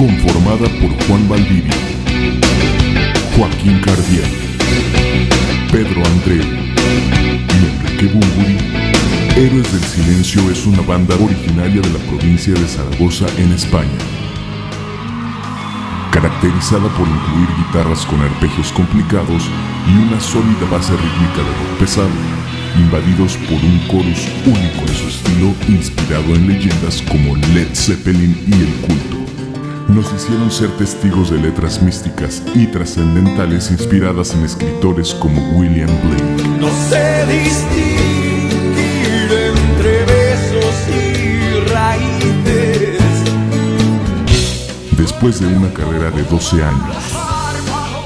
conformada por Juan Valdivia, Joaquín Cardiel, Pedro André y Enrique Bumburi. Héroes del Silencio es una banda originaria de la provincia de Zaragoza en España caracterizada por incluir guitarras con arpegios complicados y una sólida base rítmica de rock pesado, invadidos por un chorus único de su estilo inspirado en leyendas como Led Zeppelin y el culto. Nos hicieron ser testigos de letras místicas y trascendentales inspiradas en escritores como William Blake. No sé distinguir entre besos y raíces. Después de una carrera de 12 años,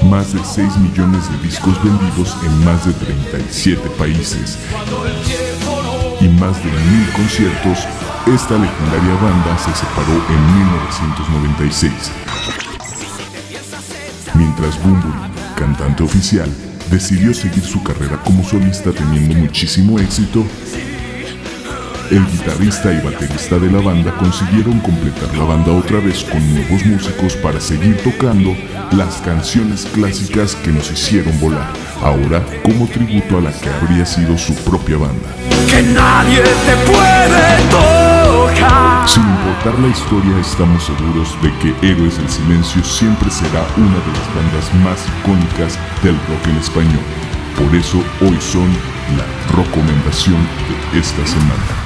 más de 6 millones de discos vendidos en más de 37 países y más de mil conciertos, esta legendaria banda se separó en 1996. Mientras Bumburi, cantante oficial, decidió seguir su carrera como solista teniendo muchísimo éxito, el guitarrista y baterista de la banda consiguieron completar la banda otra vez con nuevos músicos para seguir tocando las canciones clásicas que nos hicieron volar, ahora como tributo a la que habría sido su propia banda. Que nadie te puede. Sin importar la historia, estamos seguros de que Héroes del Silencio siempre será una de las bandas más icónicas del rock en español. Por eso hoy son la recomendación de esta semana.